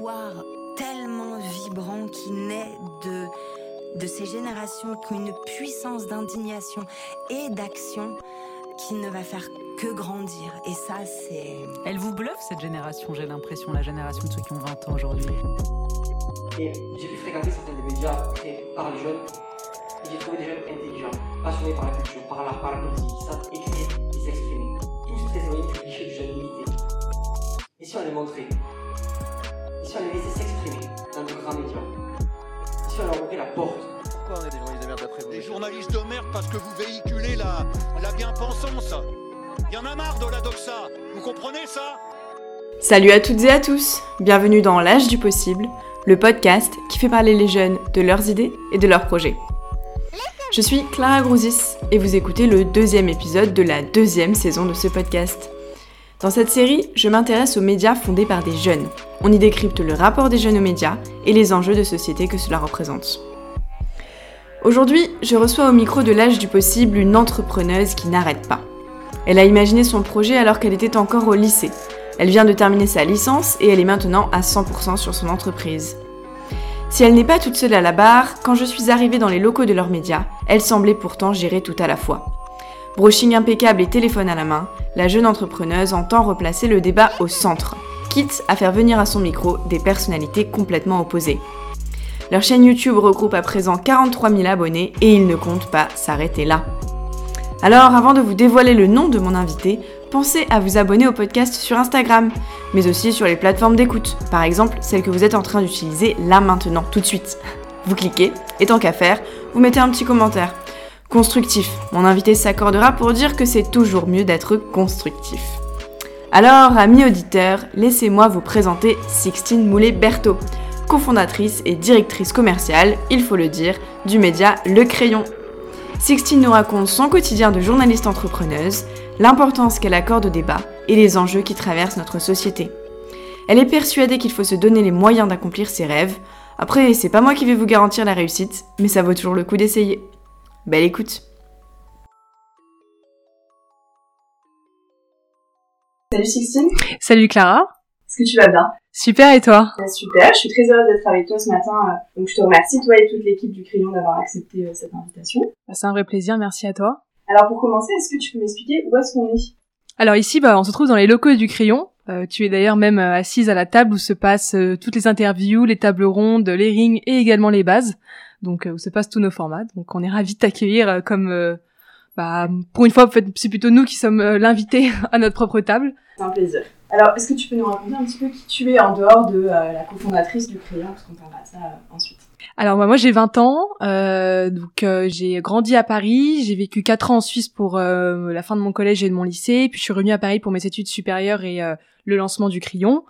espoir tellement vibrant qui naît de, de ces générations qui ont une puissance d'indignation et d'action qui ne va faire que grandir. Et ça, c'est... Elle vous bluffe, cette génération, j'ai l'impression, la génération de ceux qui ont 20 ans aujourd'hui. Et j'ai pu fréquenter certains des médias créés par les jeunes. Et j'ai trouvé des jeunes intelligents, passionnés par la culture, par l'art, par la poésie, qui savent écrire et s'exprimer. Tous très éloignés du cliché du jeune limité. Et si on les montrait si on les laissait s'exprimer dans de grands médias Et si on leur ouvrait la porte Pourquoi on est des journalistes de merde d'après vous Des journalistes de merde parce que vous véhiculez la, la bien-pensance. Y en a marre de la doxa. Vous comprenez ça? Salut à toutes et à tous, bienvenue dans L'âge du possible, le podcast qui fait parler les jeunes de leurs idées et de leurs projets. Je suis Clara Grousis et vous écoutez le deuxième épisode de la deuxième saison de ce podcast. Dans cette série, je m'intéresse aux médias fondés par des jeunes. On y décrypte le rapport des jeunes aux médias et les enjeux de société que cela représente. Aujourd'hui, je reçois au micro de l'âge du possible une entrepreneuse qui n'arrête pas. Elle a imaginé son projet alors qu'elle était encore au lycée. Elle vient de terminer sa licence et elle est maintenant à 100% sur son entreprise. Si elle n'est pas toute seule à la barre, quand je suis arrivée dans les locaux de leurs médias, elle semblait pourtant gérer tout à la fois. Brushing impeccable et téléphone à la main, la jeune entrepreneuse entend replacer le débat au centre, quitte à faire venir à son micro des personnalités complètement opposées. Leur chaîne YouTube regroupe à présent 43 000 abonnés et ils ne comptent pas s'arrêter là. Alors, avant de vous dévoiler le nom de mon invité, pensez à vous abonner au podcast sur Instagram, mais aussi sur les plateformes d'écoute, par exemple celle que vous êtes en train d'utiliser là maintenant, tout de suite. Vous cliquez, et tant qu'à faire, vous mettez un petit commentaire. Constructif, mon invité s'accordera pour dire que c'est toujours mieux d'être constructif. Alors, amis auditeurs, laissez-moi vous présenter Sixtine Moulet-Berthaud, cofondatrice et directrice commerciale, il faut le dire, du média Le Crayon. Sixtine nous raconte son quotidien de journaliste entrepreneuse, l'importance qu'elle accorde au débat et les enjeux qui traversent notre société. Elle est persuadée qu'il faut se donner les moyens d'accomplir ses rêves. Après, c'est pas moi qui vais vous garantir la réussite, mais ça vaut toujours le coup d'essayer. Belle écoute Salut Sixtine, Salut Clara. est-ce que tu vas bien? Super et toi? Bah, Super, je suis très heureuse d'être avec toi ce matin. euh, Donc je te remercie, toi et toute l'équipe du Crayon, d'avoir accepté euh, cette invitation. Bah, C'est un vrai plaisir, merci à toi. Alors pour commencer, est-ce que tu peux m'expliquer où est-ce qu'on est? Alors ici, bah, on se trouve dans les locaux du Crayon. Euh, tu es d'ailleurs même euh, assise à la table où se passent euh, toutes les interviews, les tables rondes, les rings et également les bases. Donc euh, où se passent tous nos formats. Donc on est ravis de t'accueillir euh, comme... euh, bah, pour une fois, en fait, c'est plutôt nous qui sommes l'invité à notre propre table. C'est un plaisir. Alors, est-ce que tu peux nous raconter un petit peu qui tu es en dehors de euh, la cofondatrice du Crayon, parce qu'on parlera de ça euh, ensuite? Alors bah, moi j'ai 20 ans, euh, donc euh, j'ai grandi à Paris, j'ai vécu 4 ans en Suisse pour euh, la fin de mon collège et de mon lycée, puis je suis revenue à Paris pour mes études supérieures et euh, le lancement du crayon.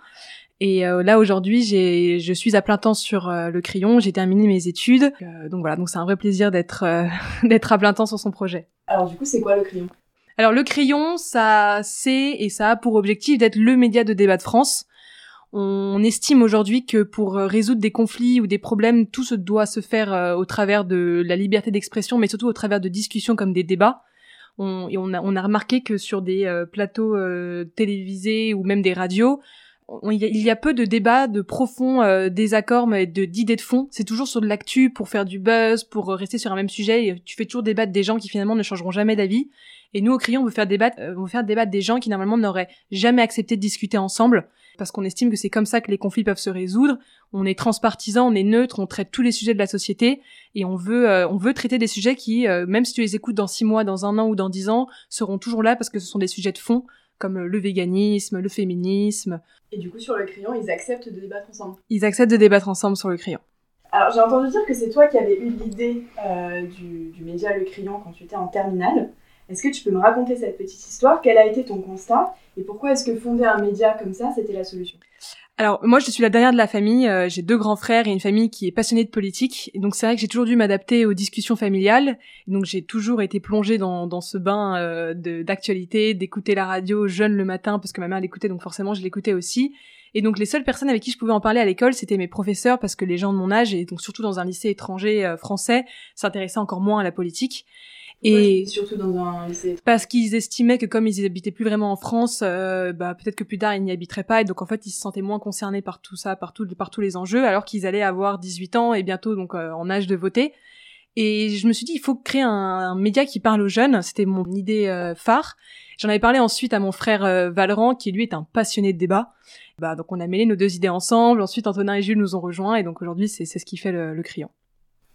Et euh, là aujourd'hui j'ai je suis à plein temps sur euh, le crayon, j'ai terminé mes études, Euh, donc voilà donc c'est un vrai plaisir d'être euh, d'être à plein temps sur son projet. Alors du coup, c'est quoi le Crayon? Alors le crayon, ça c'est et ça a pour objectif d'être le média de débat de France. On estime aujourd'hui que pour euh, résoudre des conflits ou des problèmes, tout se doit se faire euh, au travers de la liberté d'expression, mais surtout au travers de discussions comme des débats. On, et on a, on a remarqué que sur des euh, plateaux euh, télévisés ou même des radios, il y, a- peu de débats, de profonds euh, désaccords, mais de d'idées de fond. C'est toujours sur de l'actu pour faire du buzz, pour euh, rester sur un même sujet. Et tu fais toujours débattre des gens qui finalement ne changeront jamais d'avis. Et nous, au Crayon, on veut faire débattre, euh, on veut faire débattre des gens qui normalement n'auraient jamais accepté de discuter ensemble, parce qu'on estime que c'est comme ça que les conflits peuvent se résoudre. On est transpartisan, on est neutre, on traite tous les sujets de la société, et on veut, on veut traiter des sujets qui, même si tu les écoutes dans six mois, dans un an ou dans dix ans, seront toujours là parce que ce sont des sujets de fond, comme euh, le véganisme, le féminisme. Et du coup, sur le Crayon, ils acceptent de débattre ensemble. Ils acceptent de débattre ensemble sur le crayon. Alors, j'ai entendu dire que c'est toi qui avais eu l'idée euh, du, du média Le Crayon quand tu étais en terminale. Est-ce que tu peux me raconter cette petite histoire? Quel a été ton constat? Et pourquoi est-ce que fonder un média comme ça, c'était la solution? Alors moi je suis la dernière de la famille, euh, j'ai deux grands frères et une famille qui est passionnée de politique, et donc c'est vrai que j'ai toujours dû m'adapter aux discussions familiales, donc j'ai toujours été plongée dans, dans ce bain euh, d'actualité, d'écouter la radio jeune le matin, parce que ma mère l'écoutait, donc forcément je l'écoutais aussi, et donc les seules personnes avec qui je pouvais en parler à l'école, c'était mes professeurs, parce que les gens de mon âge, et donc surtout dans un lycée étranger euh, français, s'intéressaient encore moins à la politique. Et surtout dans un lycée. Parce qu'ils estimaient que comme ils habitaient plus vraiment en France, euh, bah, peut-être que plus tard ils n'y habiteraient pas et donc en fait ils se sentaient moins concernés par tout ça, par, tout, par tous les enjeux, alors qu'ils allaient avoir 18 ans et bientôt donc euh, en âge de voter. Et je me suis dit il faut créer un, média qui parle aux jeunes, c'était mon idée euh, phare. J'en avais parlé ensuite à mon frère Valran qui lui est un passionné de débat. Bah, donc on a mêlé nos deux idées ensemble. Ensuite Antonin et Jules nous ont rejoints et donc aujourd'hui c'est ce qui fait le, le crayon.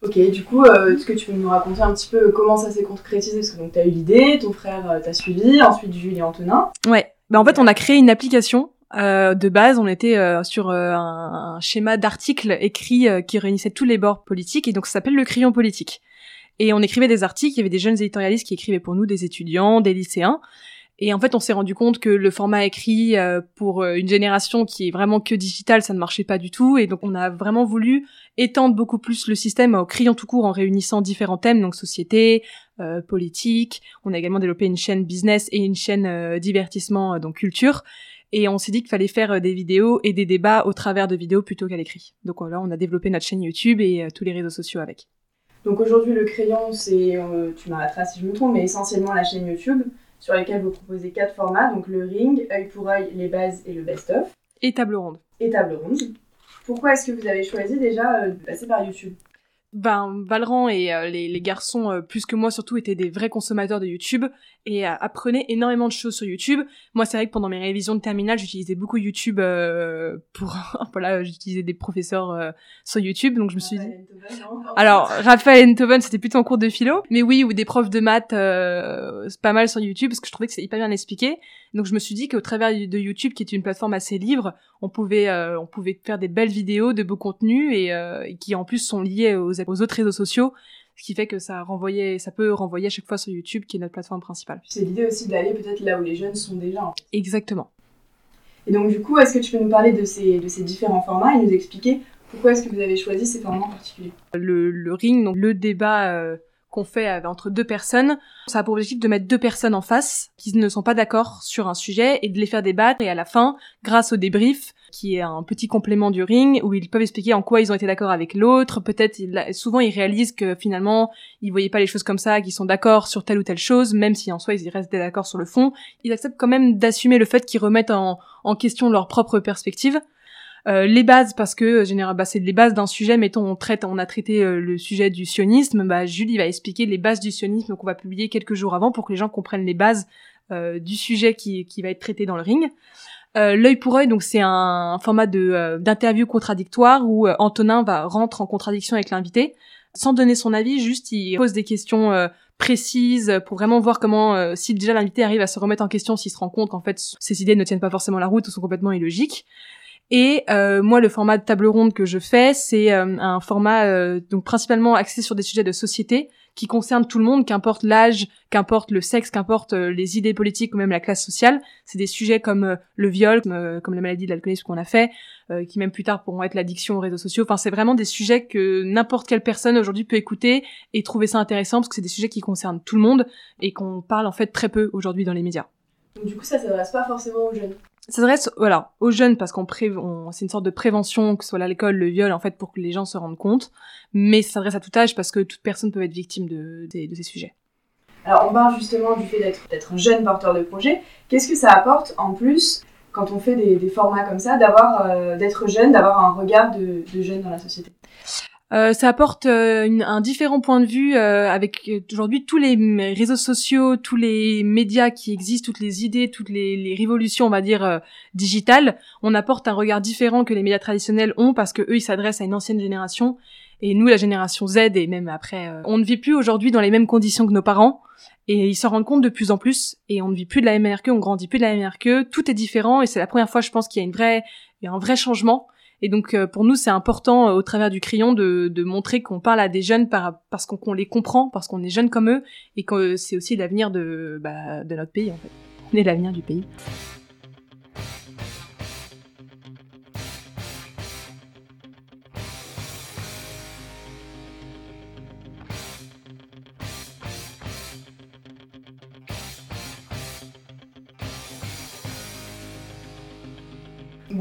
Ok, du coup, euh, est-ce que tu peux nous raconter un petit peu comment ça s'est concrétisé? Parce que donc, tu as eu l'idée, ton frère euh, t'a suivi, ensuite Julie Antonin. Ouais, bah, en fait, on a créé une application. Euh, de base, on était sur un, schéma d'articles écrits qui réunissait tous les bords politiques, et donc ça s'appelle le crayon politique. Et on écrivait des articles, il y avait des jeunes éditorialistes qui écrivaient pour nous, des étudiants, des lycéens, et en fait, on s'est rendu compte que le format écrit euh, pour euh, une génération qui est vraiment que digital, ça ne marchait pas du tout. Et donc, on a vraiment voulu étendre beaucoup plus le système au crayon tout court en réunissant différents thèmes, donc société, euh, politique. On a également développé une chaîne business et une chaîne divertissement, donc culture. Et on s'est dit qu'il fallait faire des vidéos et des débats au travers de vidéos plutôt qu'à l'écrit. Donc voilà, on a développé notre chaîne YouTube et tous les réseaux sociaux avec. Donc aujourd'hui, le crayon, c'est, tu m'arrêteras si je me trompe, mais essentiellement la chaîne YouTube sur lesquels vous proposez quatre formats, donc le ring, œil pour œil, les bases et le best-of. Et table ronde. Et table ronde. Pourquoi est-ce que vous avez choisi déjà euh, de passer par YouTube? Ben Valran et euh, les, garçons euh, plus que moi surtout étaient des vrais consommateurs de YouTube et euh, apprenaient énormément de choses sur YouTube. Moi c'est vrai que pendant mes révisions de terminale j'utilisais beaucoup YouTube pour voilà j'utilisais des professeurs sur YouTube donc je me suis dit alors Raphaël Enthoven c'était plutôt en cours de philo mais oui ou des profs de maths pas mal sur YouTube parce que je trouvais que c'est hyper bien expliqué donc je me suis dit qu'au travers de YouTube qui est une plateforme assez libre on pouvait on pouvait faire des belles vidéos de beaux contenus et, et qui en plus sont liés aux aux autres réseaux sociaux, ce qui fait que ça renvoyait, ça peut renvoyer à chaque fois sur YouTube, qui est notre plateforme principale. C'est l'idée aussi d'aller peut-être là où les jeunes sont déjà. Exactement. Et donc du coup, est-ce que tu peux nous parler de ces, de ces différents formats et nous expliquer pourquoi est-ce que vous avez choisi ces formats en particulier? Le, le, ring, donc le débat euh, qu'on fait entre deux personnes, ça a pour objectif de mettre deux personnes en face qui ne sont pas d'accord sur un sujet et de les faire débattre et à la fin, grâce au débrief, qui est un petit complément du ring où ils peuvent expliquer en quoi ils ont été d'accord avec l'autre. Peut-être souvent ils réalisent que finalement ils voyaient pas les choses comme ça, qu'ils sont d'accord sur telle ou telle chose, même si en soi ils restent d'accord sur le fond. Ils acceptent quand même d'assumer le fait qu'ils remettent en, question leur propre perspective. Euh, les bases parce que généralement bah, c'est les bases d'un sujet mettons on traite on a traité euh, le sujet du sionisme bah Julie va expliquer les bases du sionisme qu'on va publier quelques jours avant pour que les gens comprennent les bases euh, du sujet qui, qui va être traité dans le ring euh, l'œil pour œil, donc c'est un, format de euh, d'interview contradictoire où euh, Antonin va rentrer en contradiction avec l'invité sans donner son avis, juste il pose des questions précises pour vraiment voir comment si déjà l'invité arrive à se remettre en question s'il se rend compte qu'en fait ses idées ne tiennent pas forcément la route ou sont complètement illogiques. Et moi, le format de table ronde que je fais, c'est un format donc principalement axé sur des sujets de société, qui concerne tout le monde, qu'importe l'âge, qu'importe le sexe, qu'importe euh, les idées politiques ou même la classe sociale. C'est des sujets comme euh, le viol, euh, comme la maladie de l'alcoolisme qu'on a fait, qui même plus tard pourront être l'addiction aux réseaux sociaux. Enfin, c'est vraiment des sujets que n'importe quelle personne aujourd'hui peut écouter et trouver ça intéressant parce que c'est des sujets qui concernent tout le monde et qu'on parle en fait très peu aujourd'hui dans les médias. Donc du coup, ça s'adresse pas forcément aux jeunes ça s'adresse voilà aux jeunes parce qu'on pré c'est une sorte de prévention que ce soit l'école le viol en fait pour que les gens se rendent compte. Mais ça s'adresse à tout âge parce que toute personne peut être victime de, ces sujets. Alors on parle justement du fait d'être un jeune porteur de projet. Qu'est-ce que ça apporte en plus quand on fait des, des formats comme ça d'avoir euh, d'être jeune d'avoir un regard de, de jeune dans la société? Euh, ça apporte euh, un différent point de vue euh, avec aujourd'hui tous les réseaux sociaux, tous les médias qui existent, toutes les idées, toutes les, les révolutions, on va dire digitales. On apporte un regard différent que les médias traditionnels ont parce que eux ils s'adressent à une ancienne génération et nous la génération Z et même après, on ne vit plus aujourd'hui dans les mêmes conditions que nos parents. Et ils s'en rendent compte de plus en plus, et on ne vit plus de la même manière on grandit plus de la même manière tout est différent, et c'est la première fois, je pense, qu'il y a une vraie, il y a un vrai changement, et donc euh, pour nous, c'est important euh, au travers du crayon de, de montrer qu'on parle à des jeunes par, parce qu'on les comprend, parce qu'on est jeunes comme eux, et que c'est aussi l'avenir de, bah, de notre pays en fait. On est l'avenir du pays.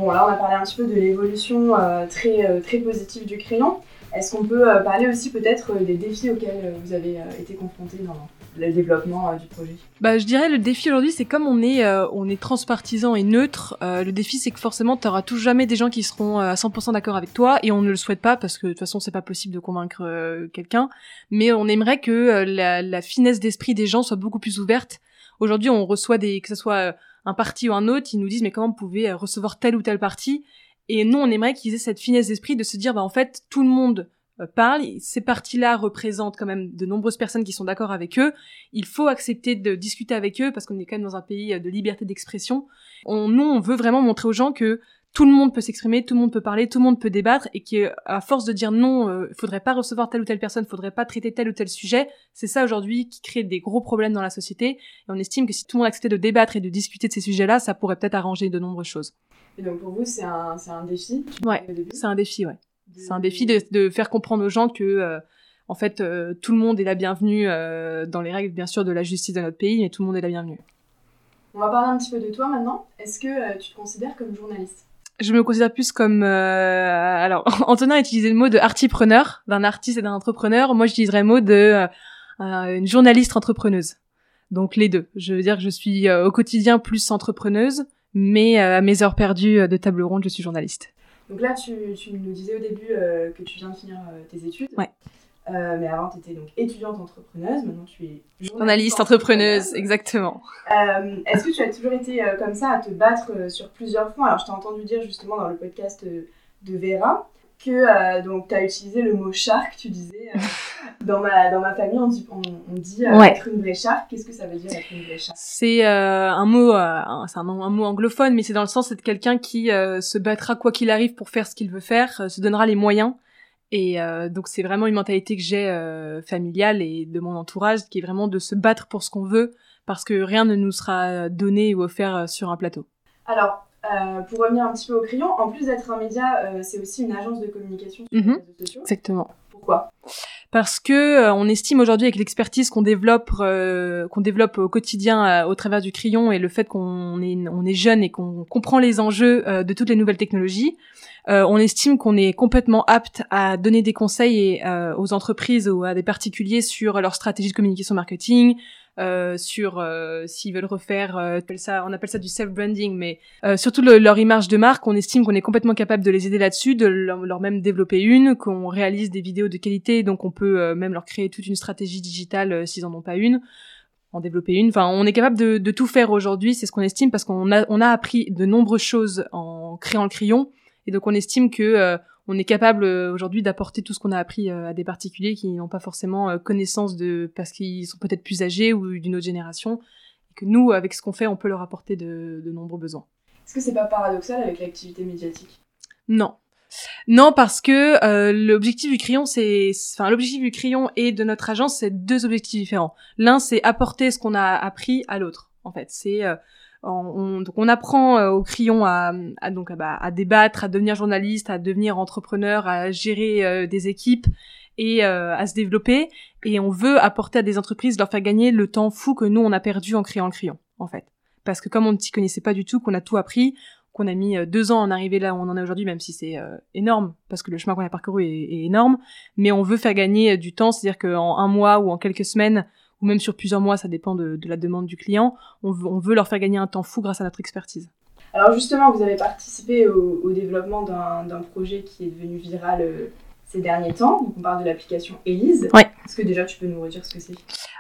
Bon, là, on a parlé un petit peu de l'évolution euh, très, euh, très positive du crayon. Est-ce qu'on peut euh, parler aussi peut-être des défis auxquels vous avez été confrontés dans, le développement du projet? Bah, je dirais le défi aujourd'hui, c'est comme on est, on est transpartisan et neutre. le défi, c'est que forcément, tu auras tout jamais des gens qui seront à 100% d'accord avec toi, et on ne le souhaite pas parce que de toute façon, c'est pas possible de convaincre quelqu'un. Mais on aimerait que la finesse d'esprit des gens soit beaucoup plus ouverte. Aujourd'hui, on reçoit des, que ce soit euh, un parti ou un autre, ils nous disent mais comment vous pouvez euh, recevoir tel ou tel parti? Et nous, on aimerait qu'ils aient cette finesse d'esprit de se dire bah en fait, tout le monde euh, parle, ces partis-là représentent quand même de nombreuses personnes qui sont d'accord avec eux. Il faut accepter de discuter avec eux parce qu'on est quand même dans un pays de liberté d'expression. On, nous, on veut vraiment montrer aux gens que tout le monde peut s'exprimer, tout le monde peut parler, tout le monde peut débattre, et qu'à force de dire non, euh, faudrait pas recevoir telle ou telle personne, faudrait pas traiter tel ou tel sujet, c'est ça aujourd'hui qui crée des gros problèmes dans la société. Et on estime que si tout le monde acceptait de débattre et de discuter de ces sujets-là, ça pourrait peut-être arranger de nombreuses choses. Et donc pour vous, c'est un, c'est un défi Ouais, C'est un défi, ouais. de- C'est un défi de, de faire comprendre aux gens que, euh, en fait, euh, tout le monde est la bienvenue euh, dans les règles, bien sûr, de la justice de notre pays, mais tout le monde est la bienvenue. On va parler un petit peu de toi maintenant. Est-ce que euh, tu te considères comme journaliste? Je me considère plus comme... euh, alors, Antonin a utilisé le mot de artipreneur, d'un artiste et d'un entrepreneur. Moi, j'utiliserais le mot de euh, euh, une journaliste entrepreneuse. Donc les deux. Je veux dire que je suis euh, au quotidien plus entrepreneuse, mais euh, à mes heures perdues euh, de table ronde, je suis journaliste. Donc là, tu, tu nous disais au début euh, que tu viens de finir tes études. Ouais. Euh, mais avant, tu étais donc étudiante entrepreneuse. Maintenant, tu es Journaliste, entrepreneuse, exactement. Euh, Est-ce que tu as toujours été euh, comme ça à te battre sur plusieurs fronts? Alors, je t'ai entendu dire justement dans le podcast de Vera que donc tu as utilisé le mot shark. Tu disais dans ma dans ma famille on dit on, on dit Ouais. être une vraie shark. Qu'est-ce que ça veut dire être une vraie shark? C'est un mot, un- c'est un, un mot anglophone, mais c'est dans le sens d'être quelqu'un qui se battra quoi qu'il arrive pour faire ce qu'il veut faire, se donnera les moyens. Et euh, donc c'est vraiment une mentalité que j'ai euh, familiale et de mon entourage, qui est vraiment de se battre pour ce qu'on veut, parce que rien ne nous sera donné ou offert euh, sur un plateau. Alors, euh, pour revenir un petit peu au crayon, en plus d'être un média, euh, c'est aussi une agence de communication sur Mhm. les réseaux sociaux. Exactement. Pourquoi? Parce que euh, on estime aujourd'hui avec l'expertise qu'on développe euh, qu'on développe au quotidien euh, au travers du crayon et le fait qu'on est on est jeune et qu'on comprend les enjeux euh, de toutes les nouvelles technologies, euh, on estime qu'on est complètement apte à donner des conseils et, euh, aux entreprises ou à des particuliers sur leur stratégie de communication marketing, euh, sur euh, s'ils veulent refaire, euh, on appelle ça, du self-branding, mais euh, surtout le- leur image de marque, on estime qu'on est complètement capable de les aider là-dessus, de leur, leur même développer une, qu'on réalise des vidéos de qualité, donc on peut euh, même leur créer toute une stratégie digitale euh, s'ils en ont pas une, en développer une. Enfin, on est capable de, de tout faire aujourd'hui, c'est ce qu'on estime, parce qu'on a, on a appris de nombreuses choses en créant le crayon, et donc on estime que euh, on est capable euh, aujourd'hui d'apporter tout ce qu'on a appris euh, à des particuliers qui n'ont pas forcément connaissance de parce qu'ils sont peut-être plus âgés ou d'une autre génération et que nous avec ce qu'on fait on peut leur apporter de, de nombreux besoins. Est-ce que c'est pas paradoxal avec l'activité médiatique? Non. Non, parce que euh, l'objectif du crayon, c'est, enfin, l'objectif du crayon et de notre agence, c'est deux objectifs différents. L'un, c'est apporter ce qu'on a appris à l'autre. En fait, c'est euh, on, on- donc on apprend euh, au crayon à, donc à, bah, à débattre, à devenir journaliste, à devenir entrepreneur, à gérer euh, des équipes et euh, à se développer. Et on veut apporter à des entreprises, leur faire gagner le temps fou que nous on a perdu en créant le crayon, en fait. Parce que comme on ne s'y connaissait pas du tout, qu'on a tout appris, qu'on a mis deux ans en arriver là où on en est aujourd'hui, même si c'est énorme, parce que le chemin qu'on a parcouru est, est énorme, mais on veut faire gagner du temps, c'est-à-dire qu'en un mois ou en quelques semaines, ou même sur plusieurs mois, ça dépend de, de la demande du client, on veut, on veut leur faire gagner un temps fou grâce à notre expertise. Alors justement, vous avez participé au, au développement d'un projet qui est devenu viral euh, ces derniers temps. Donc on parle de l'application Elise. Ouais. Est-ce que déjà tu peux nous redire ce que c'est?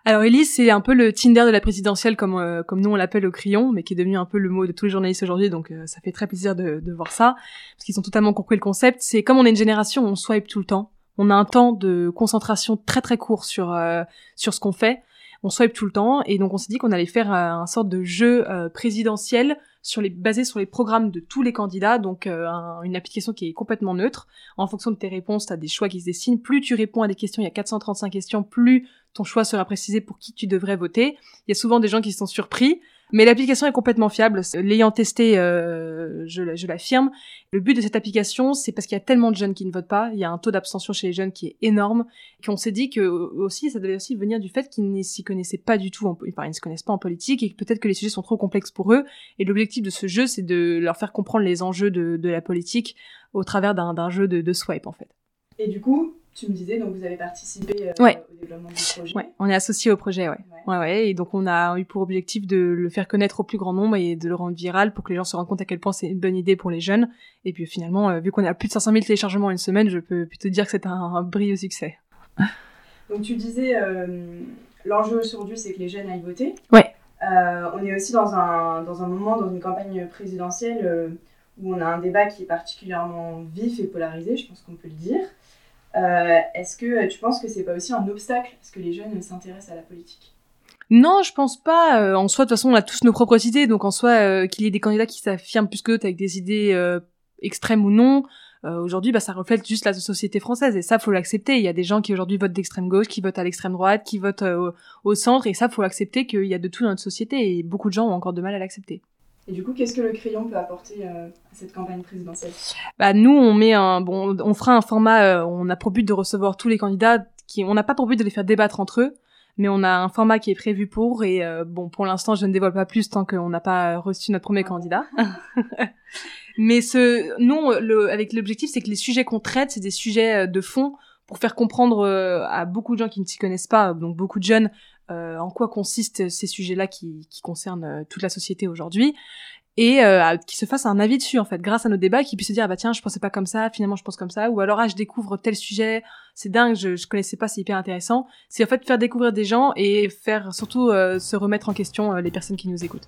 Alors Elise, c'est un peu le Tinder de la présidentielle, comme, euh, comme nous on l'appelle au crayon, mais qui est devenu un peu le mot de tous les journalistes aujourd'hui, donc euh, ça fait très plaisir de, de voir ça, parce qu'ils ont totalement compris le concept. C'est comme on est une génération, on swipe tout le temps. On a un temps de concentration très très court sur, euh, sur ce qu'on fait. On swipe tout le temps, et donc on s'est dit qu'on allait faire euh, un sorte de jeu euh, présidentiel sur les, basé sur les programmes de tous les candidats, donc euh, un- une application qui est complètement neutre. En fonction de tes réponses, tu as des choix qui se dessinent. Plus tu réponds à des questions, il y a 435 questions, plus ton choix sera précisé pour qui tu devrais voter. Il y a souvent des gens qui sont surpris, mais l'application est complètement fiable. L'ayant testé, euh, je, l'affirme. Le but de cette application, c'est parce qu'il y a tellement de jeunes qui ne votent pas, il y a un taux d'abstention chez les jeunes qui est énorme, qu'on s'est dit que aussi ça devait aussi venir du fait qu'ils ne s'y connaissaient pas du tout, en, ils ne se connaissent pas en politique et peut-être que les sujets sont trop complexes pour eux. Et l'objectif de ce jeu, c'est de leur faire comprendre les enjeux de, la politique au travers d'un d'un jeu de, de swipe en fait. Et du coup, tu me disais, donc vous avez participé Ouais. au développement du projet. Ouais, on est associé au projet, ouais. Ouais, ouais. Et donc on a eu pour objectif de le faire connaître au plus grand nombre et de le rendre viral pour que les gens se rendent compte à quel point c'est une bonne idée pour les jeunes. Et puis finalement, euh, vu qu'on a plus de 500 000 téléchargements en une semaine, je peux plutôt dire que c'est un, un brillant succès. Donc tu disais, euh, l'enjeu aujourd'hui, c'est que les jeunes aillent voter. Ouais. Euh, on est aussi dans un, dans un moment, dans une campagne présidentielle, euh, où on a un débat qui est particulièrement vif et polarisé, je pense qu'on peut le dire. Euh, Est-ce que tu penses que c'est pas aussi un obstacle à ce que les jeunes s'intéressent à la politique? Non, je pense pas. Euh, en soi, de toute façon, on a tous nos propres idées. Donc en soi, euh, qu'il y ait des candidats qui s'affirment plus que d'autres avec des idées extrêmes ou non, aujourd'hui, bah, ça reflète juste la société française. Et ça, faut l'accepter. Il y a des gens qui aujourd'hui votent d'extrême gauche, qui votent à l'extrême droite, qui votent au, au centre. Et ça, faut accepter qu'il y a de tout dans notre société. Et beaucoup de gens ont encore de mal à l'accepter. Et du coup, qu'est-ce que le crayon peut apporter euh, à cette campagne présidentielle? Bah nous on met un bon on fera un format euh, on a pour but de recevoir tous les candidats qui on n'a pas pour but de les faire débattre entre eux mais on a un format qui est prévu pour et euh, bon pour l'instant je ne dévoile pas plus tant qu'on n'a pas reçu notre premier candidat. mais ce nous le avec l'objectif c'est que les sujets qu'on traite c'est des sujets euh, de fond pour faire comprendre euh, à beaucoup de gens qui ne s'y connaissent pas donc beaucoup de jeunes euh, en quoi consistent ces sujets-là qui, qui concernent euh, toute la société aujourd'hui et euh, qui se fasse un avis dessus en fait grâce à nos débats qui puisse se dire ah bah tiens je pensais pas comme ça finalement je pense comme ça ou alors ah je découvre tel sujet c'est dingue je, je connaissais pas c'est hyper intéressant. C'est en fait faire découvrir des gens et faire surtout euh, se remettre en question euh, les personnes qui nous écoutent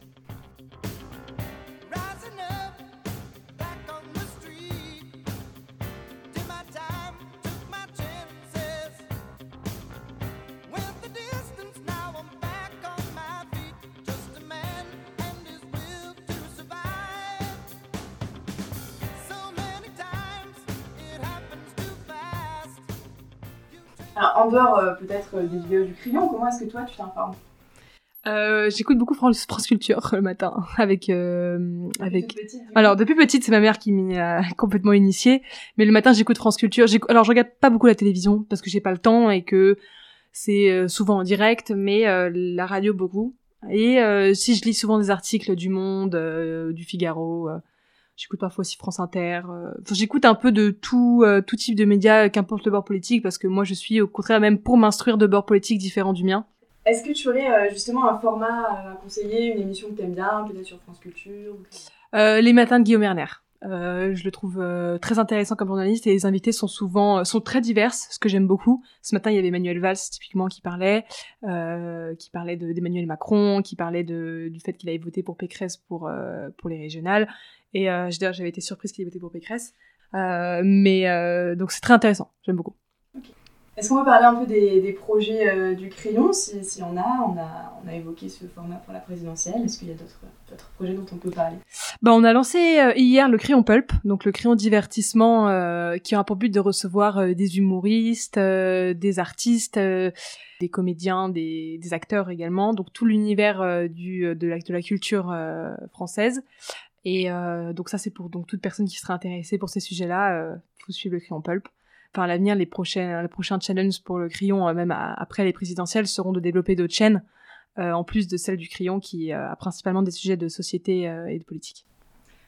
en dehors euh, peut-être euh, des vidéos du crayon, comment est-ce que toi tu t'informes euh, j'écoute beaucoup France, France Culture le matin avec euh, avec petite, Alors depuis petite, c'est ma mère qui m'y a complètement initiée. Mais le matin, j'écoute France Culture. Alors je regarde pas beaucoup la télévision parce que j'ai pas le temps et que c'est souvent en direct, mais euh, la radio beaucoup. Et si je lis souvent des articles du Monde, du Figaro, j'écoute parfois aussi France Inter. euh, enfin, j'écoute un peu de tout euh, tout type de médias, qu'importe le bord politique, parce que moi je suis au contraire même pour m'instruire de bords politiques différents du mien. Est-ce que tu aurais euh, justement un format à conseiller, une émission que t'aimes bien, peut-être sur France Culture Euh, les matins de Guillaume Erner. Euh, je le trouve euh, très intéressant comme journaliste et les invités sont souvent euh, sont très diverses, ce que j'aime beaucoup. Ce matin, il y avait Emmanuel Valls typiquement qui parlait, euh, qui parlait de- d'Emmanuel Macron, qui parlait de, du fait qu'il avait voté pour Pécresse pour euh, pour les régionales. Et j'avais été surprise qu'il ait voté pour Pécresse. Mais donc c'est très intéressant, j'aime beaucoup. Est-ce qu'on peut parler un peu des, projets euh, du crayon si, si on a, on a On a évoqué ce format pour la présidentielle. Est-ce qu'il y a d'autres projets dont on peut parler? Bah, on a lancé euh, hier le crayon pulp, donc le crayon divertissement euh, qui a pour but de recevoir des humoristes, des artistes, des comédiens, des, des acteurs également, donc tout l'univers du de la, de la culture française. Et donc ça c'est pour donc toute personne qui serait intéressée pour ces sujets-là, euh, faut suivre le crayon pulp. Enfin, à l'avenir, les prochains, les prochains challenges pour le crayon, euh, même à- après les présidentielles, seront de développer d'autres chaînes, euh, en plus de celle du crayon qui euh, a principalement des sujets de société et de politique.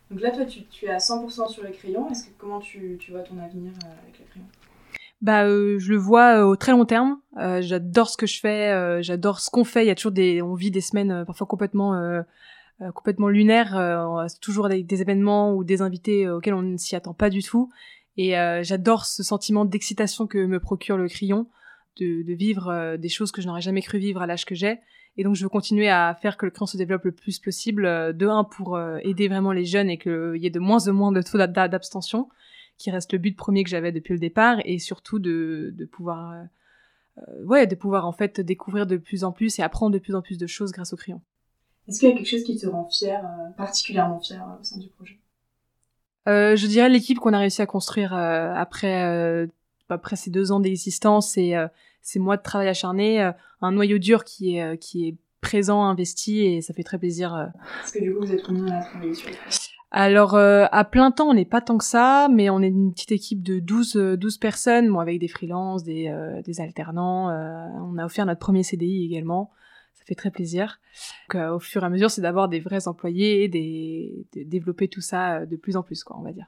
Donc là, toi, tu, tu es à 100% sur le crayon. Est-ce que comment tu, tu vois ton avenir avec le crayon? Bah, euh, je le vois euh, au très long terme. Euh, j'adore ce que je fais, j'adore ce qu'on fait. Il y a toujours des, on vit des semaines parfois complètement, complètement lunaires. Toujours des, des événements ou des invités auxquels on ne s'y attend pas du tout. Et euh, j'adore ce sentiment d'excitation que me procure le crayon, de, vivre euh, des choses que je n'aurais jamais cru vivre à l'âge que j'ai. Et donc, je veux continuer à faire que le crayon se développe le plus possible. euh, de un pour aider vraiment les jeunes et qu'il y ait de moins en moins de taux d'ab- d'abstention qui reste le but premier que j'avais depuis le départ et surtout de, pouvoir ouais de pouvoir en fait découvrir de plus en plus et apprendre de plus en plus de choses grâce au crayon. Est-ce qu'il y a quelque chose qui te rend fier, particulièrement fier au sein du projet? Euh, je dirais l'équipe qu'on a réussi à construire euh, après euh, après ces deux ans d'existence et euh, ces mois de travail acharné, euh, un noyau dur qui est euh, qui est présent, investi et ça fait très plaisir. Parce que du coup, vous êtes combien à travailler sur Alors euh, à plein temps, on n'est pas tant que ça, mais on est une petite équipe de 12 euh, 12 personnes, bon avec des freelances, des euh, des alternants, euh, on a offert notre premier CDI également. Ça fait très plaisir. Donc, euh, au fur et à mesure, c'est d'avoir des vrais employés et des, de développer tout ça euh, de plus en plus, quoi, on va dire.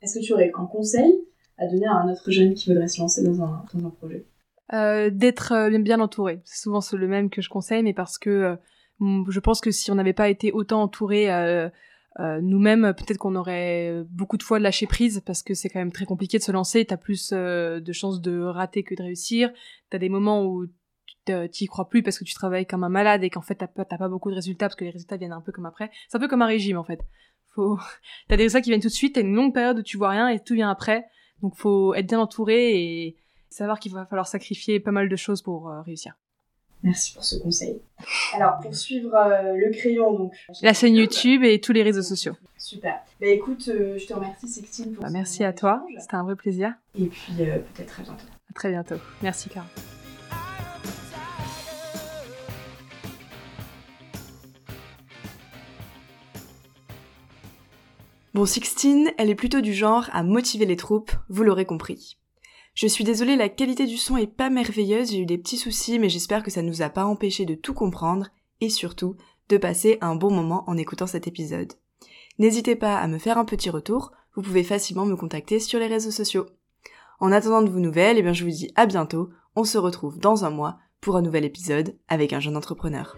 Est-ce que tu aurais un conseil à donner à un autre jeune qui voudrait se lancer dans un, dans un projet? Euh, D'être bien entouré. C'est souvent le même que je conseille, mais parce que je pense que si on n'avait pas été autant entouré euh, euh, nous-mêmes, peut-être qu'on aurait beaucoup de fois lâché prise parce que c'est quand même très compliqué de se lancer. T'as plus euh, de chances de rater que de réussir. T'as des moments où tu y crois plus parce que tu travailles comme un malade et qu'en fait t'as pas, pas beaucoup de résultats parce que les résultats viennent un peu comme après. C'est un peu comme un régime en fait. Faut, t'as des résultats qui viennent tout de suite. T'as une longue période où tu vois rien et tout vient après. Donc faut être bien entouré et savoir qu'il va falloir sacrifier pas mal de choses pour euh, réussir. Merci pour ce conseil. Alors, pour suivre euh, le crayon, donc. La chaîne YouTube et tous les réseaux sociaux. Super. Bah écoute, euh, je te remercie Sextine pour Bah, merci à toi, c'était un vrai plaisir. Et puis peut-être à bientôt. À très bientôt. Merci Clara. Bon, Sixtine, elle est plutôt du genre à motiver les troupes, vous l'aurez compris. Je suis désolée, la qualité du son est pas merveilleuse, j'ai eu des petits soucis, mais j'espère que ça nous a pas empêché de tout comprendre, et surtout, de passer un bon moment en écoutant cet épisode. N'hésitez pas à me faire un petit retour, vous pouvez facilement me contacter sur les réseaux sociaux. En attendant de vos nouvelles, eh bien je vous dis à bientôt, on se retrouve dans un mois pour un nouvel épisode avec un jeune entrepreneur.